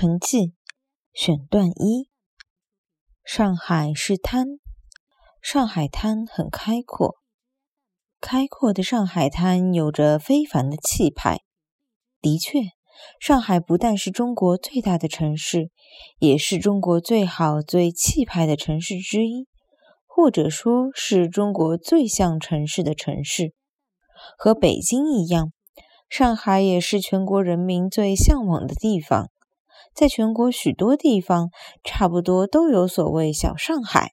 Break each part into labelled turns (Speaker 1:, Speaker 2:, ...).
Speaker 1: 读城记选段一：上海是滩，上海滩很开阔。开阔的上海滩有着非凡的气派。的确，上海不但是中国最大的城市，也是中国最好、最气派的城市之一，或者说是中国最像城市的城市。和北京一样，上海也是全国人民最向往的地方。在全国许多地方，差不多都有所谓“小上海”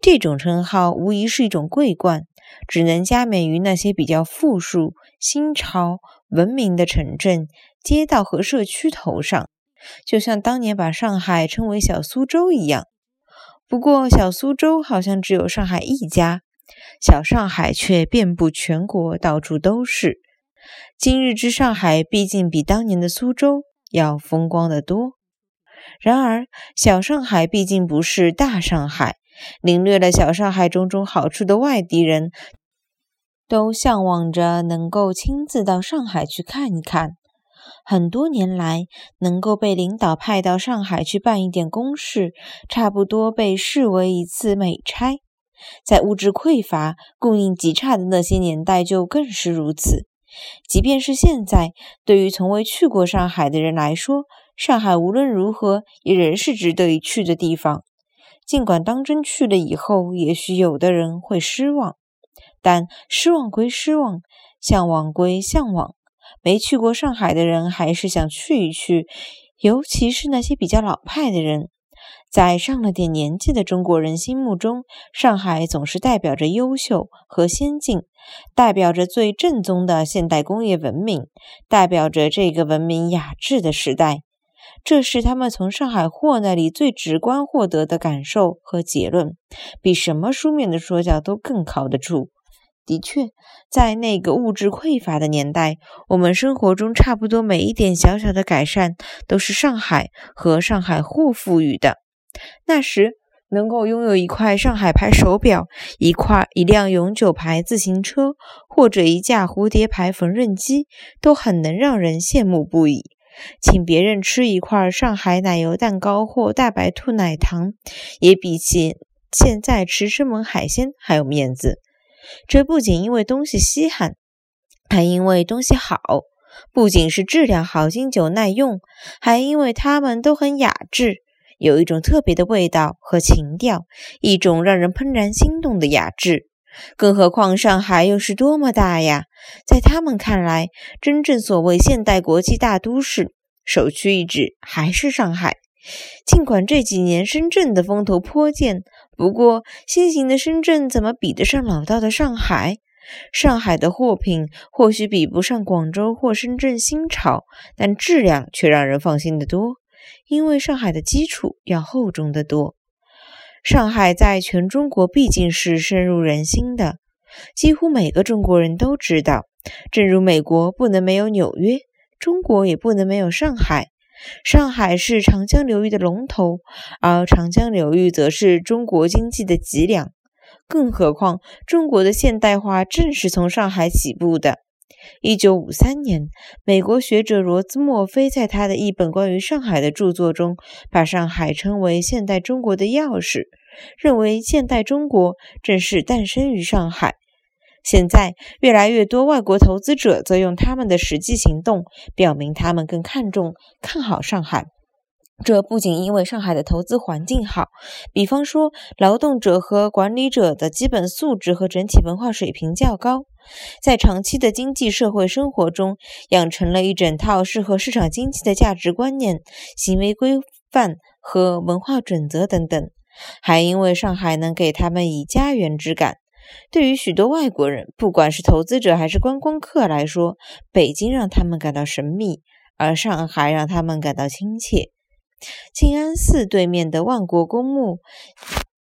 Speaker 1: 这种称号，无疑是一种桂冠，只能加冕于那些比较富庶、新潮、文明的城镇、街道和社区头上，就像当年把上海称为“小苏州”一样。不过，小苏州好像只有上海一家，小上海却遍布全国，到处都是。今日之上海，毕竟比当年的苏州。要风光的多。然而，小上海毕竟不是大上海。领略了小上海种种好处的外地人，都向往着能够亲自到上海去看一看。很多年来，能够被领导派到上海去办一点公事，差不多被视为一次美差。在物质匮乏、供应极差的那些年代，就更是如此。即便是现在，对于从未去过上海的人来说，上海无论如何也仍是值得一去的地方。尽管当真去了以后，也许有的人会失望，但失望归失望，向往归向往，没去过上海的人还是想去一去，尤其是那些比较老派的人。在上了点年纪的中国人心目中，上海总是代表着优秀和先进，代表着最正宗的现代工业文明，代表着这个文明雅致的时代。这是他们从上海货那里最直观获得的感受和结论，比什么书面的说教都更靠得住。的确，在那个物质匮乏的年代，我们生活中差不多每一点小小的改善，都是上海和上海货赋予的。那时，能够拥有一块上海牌手表、一块一辆永久牌自行车，或者一架蝴蝶牌缝纫机，都很能让人羡慕不已。请别人吃一块上海奶油蛋糕或大白兔奶糖，也比起现在吃生猛海鲜还有面子。这不仅因为东西稀罕，还因为东西好。不仅是质量好、经久耐用，还因为它们都很雅致。有一种特别的味道和情调，一种让人怦然心动的雅致。更何况上海又是多么大呀！在他们看来，真正所谓现代国际大都市，首屈一指还是上海。尽管这几年深圳的风头颇健，不过新型的深圳怎么比得上老道的上海？上海的货品或许比不上广州或深圳新潮，但质量却让人放心得多。因为上海的基础要厚重得多，上海在全中国毕竟是深入人心的，几乎每个中国人都知道。正如美国不能没有纽约，中国也不能没有上海。上海是长江流域的龙头，而长江流域则是中国经济的脊梁。更何况，中国的现代化正是从上海起步的。一九五三年，美国学者罗兹墨菲在他的一本关于上海的著作中，把上海称为现代中国的钥匙，认为现代中国正是诞生于上海。现在，越来越多外国投资者则用他们的实际行动表明，他们更看重、看好上海。这不仅因为上海的投资环境好，比方说劳动者和管理者的基本素质和整体文化水平较高，在长期的经济社会生活中养成了一整套适合市场经济的价值观念、行为规范和文化准则等等，还因为上海能给他们以家园之感。对于许多外国人，不管是投资者还是观光客来说，北京让他们感到神秘，而上海让他们感到亲切。静安寺对面的万国公墓，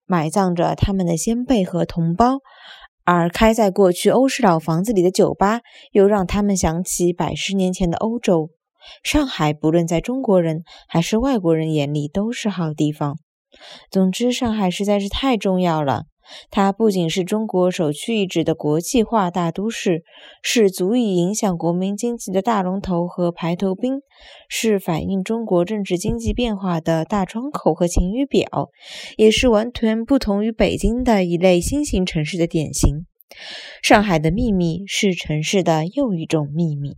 Speaker 1: 埋葬着他们的先辈和同胞；而开在过去欧式老房子里的酒吧，又让他们想起百十年前的欧洲。上海，不论在中国人还是外国人眼里，都是好地方。总之，上海实在是太重要了。它不仅是中国首屈一指的国际化大都市，是足以影响国民经济的大龙头和排头兵，是反映中国政治经济变化的大窗口和晴雨表，也是完全不同于北京的一类新型城市的典型。上海的秘密是城市的又一种秘密。